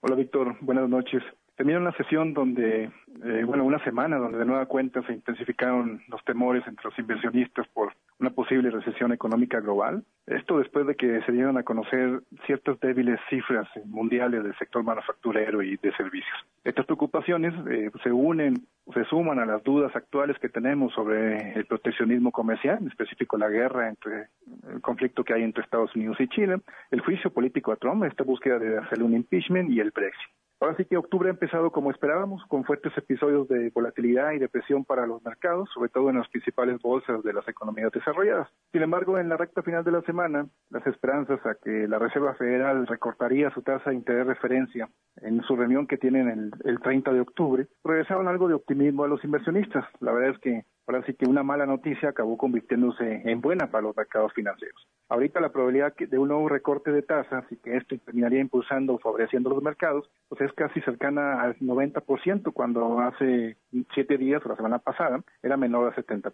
Hola, Víctor. Buenas noches. Terminó una sesión donde, eh, bueno, una semana donde de nueva cuenta se intensificaron los temores entre los inversionistas por una posible recesión económica global. Esto después de que se dieron a conocer ciertas débiles cifras mundiales del sector manufacturero y de servicios. Estas preocupaciones eh, se unen, se suman a las dudas actuales que tenemos sobre el proteccionismo comercial, en específico la guerra entre el conflicto que hay entre Estados Unidos y Chile, el juicio político a Trump, esta búsqueda de hacer un impeachment y el Brexit. Ahora sí que octubre ha empezado como esperábamos, con fuertes episodios de volatilidad y depresión para los mercados, sobre todo en las principales bolsas de las economías desarrolladas. Sin embargo, en la recta final de la semana, las esperanzas a que la Reserva Federal recortaría su tasa de interés de referencia en su reunión que tienen el, el 30 de octubre, regresaron algo de optimismo a los inversionistas. La verdad es que ahora sí que una mala noticia acabó convirtiéndose en buena para los mercados financieros. Ahorita la probabilidad de un nuevo recorte de tasas y que esto terminaría impulsando o favoreciendo los mercados, pues es casi cercana al 90%, cuando hace siete días o la semana pasada era menor al 70%.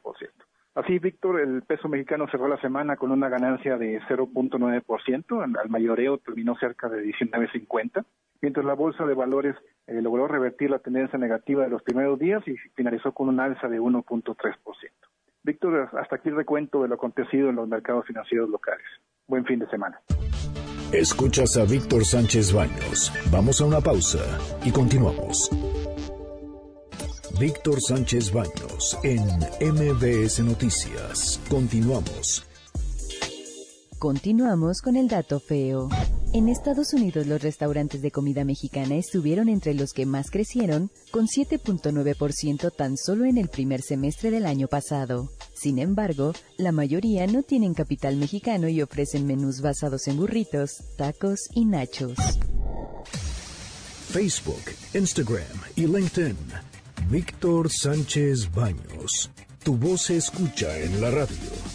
Así, Víctor, el peso mexicano cerró la semana con una ganancia de 0.9%, al mayoreo terminó cerca de 19.50, mientras la bolsa de valores eh, logró revertir la tendencia negativa de los primeros días y finalizó con un alza de 1.3%. Víctor, hasta aquí el recuento de lo acontecido en los mercados financieros locales. Buen fin de semana. Escuchas a Víctor Sánchez Baños. Vamos a una pausa y continuamos. Víctor Sánchez Baños en MBS Noticias. Continuamos. Continuamos con el dato feo. En Estados Unidos los restaurantes de comida mexicana estuvieron entre los que más crecieron, con 7.9% tan solo en el primer semestre del año pasado. Sin embargo, la mayoría no tienen capital mexicano y ofrecen menús basados en burritos, tacos y nachos. Facebook, Instagram y LinkedIn. Víctor Sánchez Baños. Tu voz se escucha en la radio.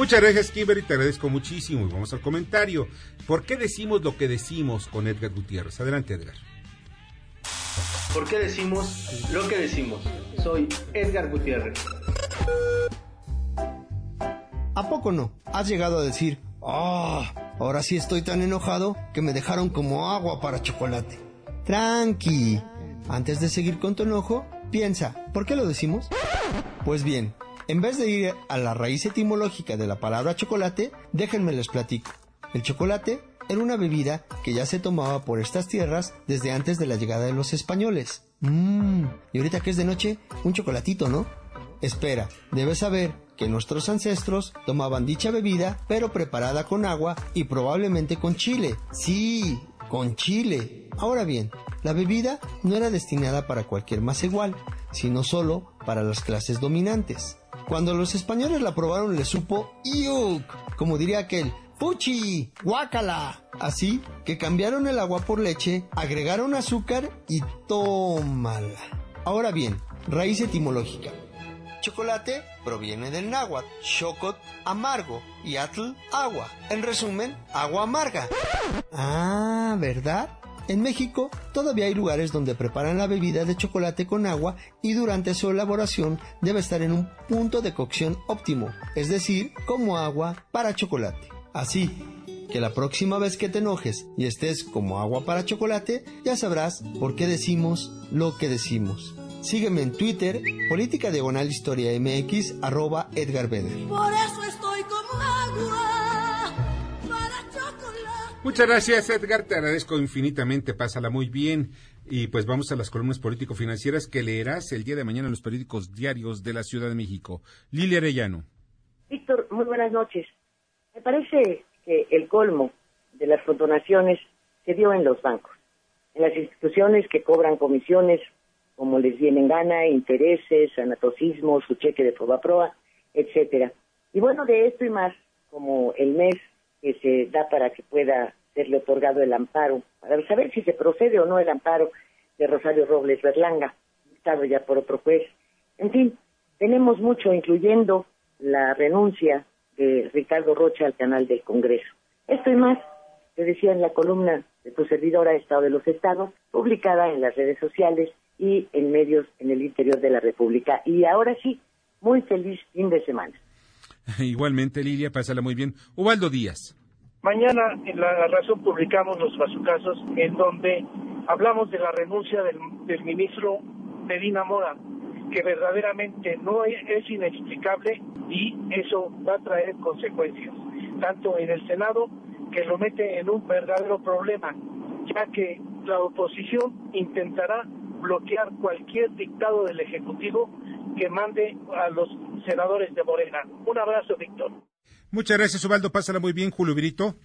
Muchas gracias, Kimberly. Te agradezco muchísimo. Y vamos al comentario. ¿Por qué decimos lo que decimos con Edgar Gutiérrez? Adelante, Edgar. ¿Por qué decimos lo que decimos? Soy Edgar Gutiérrez. ¿A poco no? Has llegado a decir, ah, ahora sí estoy tan enojado que me dejaron como agua para chocolate. Tranqui. Antes de seguir con tu enojo, piensa, ¿por qué lo decimos? Pues bien, en vez de ir a la raíz etimológica de la palabra chocolate, déjenme les platico. El chocolate era una bebida que ya se tomaba por estas tierras desde antes de la llegada de los españoles. Mmm, y ahorita que es de noche, un chocolatito, ¿no? Espera, debes saber que nuestros ancestros tomaban dicha bebida, pero preparada con agua y probablemente con chile. Sí, con chile. Ahora bien, la bebida no era destinada para cualquier más igual, sino solo para las clases dominantes. Cuando los españoles la probaron les supo ¡Iuk! Como diría aquel, ¡Puchi! ¡Guácala! Así que cambiaron el agua por leche, agregaron azúcar y tómala. Ahora bien, raíz etimológica. Chocolate proviene del náhuatl, chocot, amargo, y atl, agua. En resumen, agua amarga. Ah, ¿verdad? En México todavía hay lugares donde preparan la bebida de chocolate con agua y durante su elaboración debe estar en un punto de cocción óptimo, es decir, como agua para chocolate. Así que la próxima vez que te enojes y estés como agua para chocolate, ya sabrás por qué decimos lo que decimos. Sígueme en Twitter, Política Diagonal Historia MX, arroba Edgar Beder. Por eso estoy como agua. Muchas gracias, Edgar. Te agradezco infinitamente. Pásala muy bien. Y pues vamos a las columnas político-financieras que leerás el día de mañana en los periódicos diarios de la Ciudad de México. Lilia Arellano. Víctor, muy buenas noches. Me parece que el colmo de las condonaciones se dio en los bancos, en las instituciones que cobran comisiones como les vienen gana, intereses, anatocismo, su cheque de proba proa, etcétera. Y bueno, de esto y más, como el mes que se da para que pueda serle otorgado el amparo, para saber si se procede o no el amparo de Rosario Robles Berlanga, dictado ya por otro juez. En fin, tenemos mucho, incluyendo la renuncia de Ricardo Rocha al canal del Congreso. Esto y más, te decía en la columna de tu servidora Estado de los Estados, publicada en las redes sociales y en medios en el interior de la República. Y ahora sí, muy feliz fin de semana. Igualmente, Lilia, pásala muy bien. Ubaldo Díaz. Mañana en La Razón publicamos los bazucazos en donde hablamos de la renuncia del, del ministro Medina Mora, que verdaderamente no es, es inexplicable y eso va a traer consecuencias, tanto en el Senado, que lo mete en un verdadero problema, ya que la oposición intentará bloquear cualquier dictado del Ejecutivo que mande a los senadores de Morena. Un abrazo, Víctor. Muchas gracias, Ubaldo. Pásala muy bien, Julio Virito.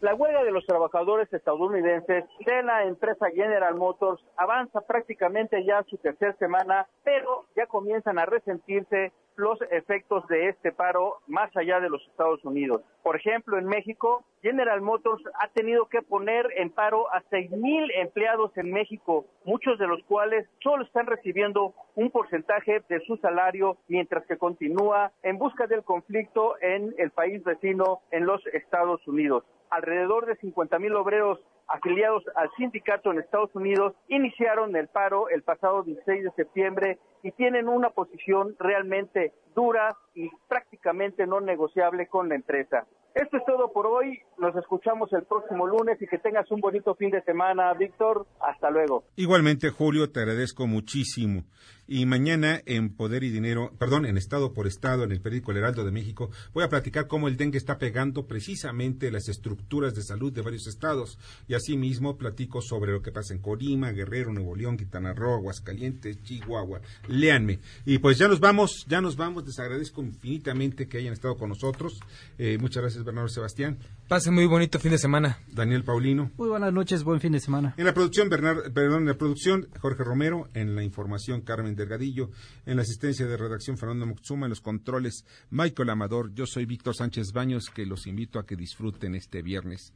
La huelga de los trabajadores estadounidenses de la empresa General Motors avanza prácticamente ya su tercera semana, pero ya comienzan a resentirse los efectos de este paro más allá de los Estados Unidos. Por ejemplo, en México, General Motors ha tenido que poner en paro a seis mil empleados en México, muchos de los cuales solo están recibiendo un porcentaje de su salario mientras que continúa en busca del conflicto en el país vecino, en los Estados Unidos. Alrededor de 50 mil obreros afiliados al sindicato en Estados Unidos iniciaron el paro el pasado 16 de septiembre y tienen una posición realmente dura y prácticamente no negociable con la empresa. Esto es todo por hoy. Nos escuchamos el próximo lunes y que tengas un bonito fin de semana, Víctor. Hasta luego. Igualmente, Julio, te agradezco muchísimo. Y mañana en Poder y Dinero, perdón, en Estado por Estado, en el periódico El Heraldo de México, voy a platicar cómo el dengue está pegando precisamente las estructuras de salud de varios estados. Y asimismo platico sobre lo que pasa en Colima, Guerrero, Nuevo León, Quintana Roo, Aguascalientes, Chihuahua. Léanme. Y pues ya nos vamos, ya nos vamos. Les agradezco infinitamente que hayan estado con nosotros. Eh, muchas gracias, Bernardo Sebastián. Pase muy bonito fin de semana. Daniel Paulino. Muy buenas noches, buen fin de semana. En la producción, Bernard, perdón, en la producción, Jorge Romero. En la información, Carmen Delgadillo. En la asistencia de redacción, Fernando Moxuma. En los controles, Michael Amador. Yo soy Víctor Sánchez Baños, que los invito a que disfruten este viernes.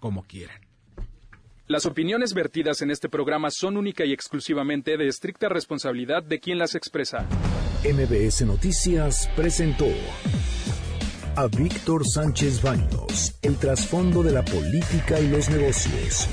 como quieran. Las opiniones vertidas en este programa son única y exclusivamente de estricta responsabilidad de quien las expresa. MBS Noticias presentó a Víctor Sánchez Baños, el trasfondo de la política y los negocios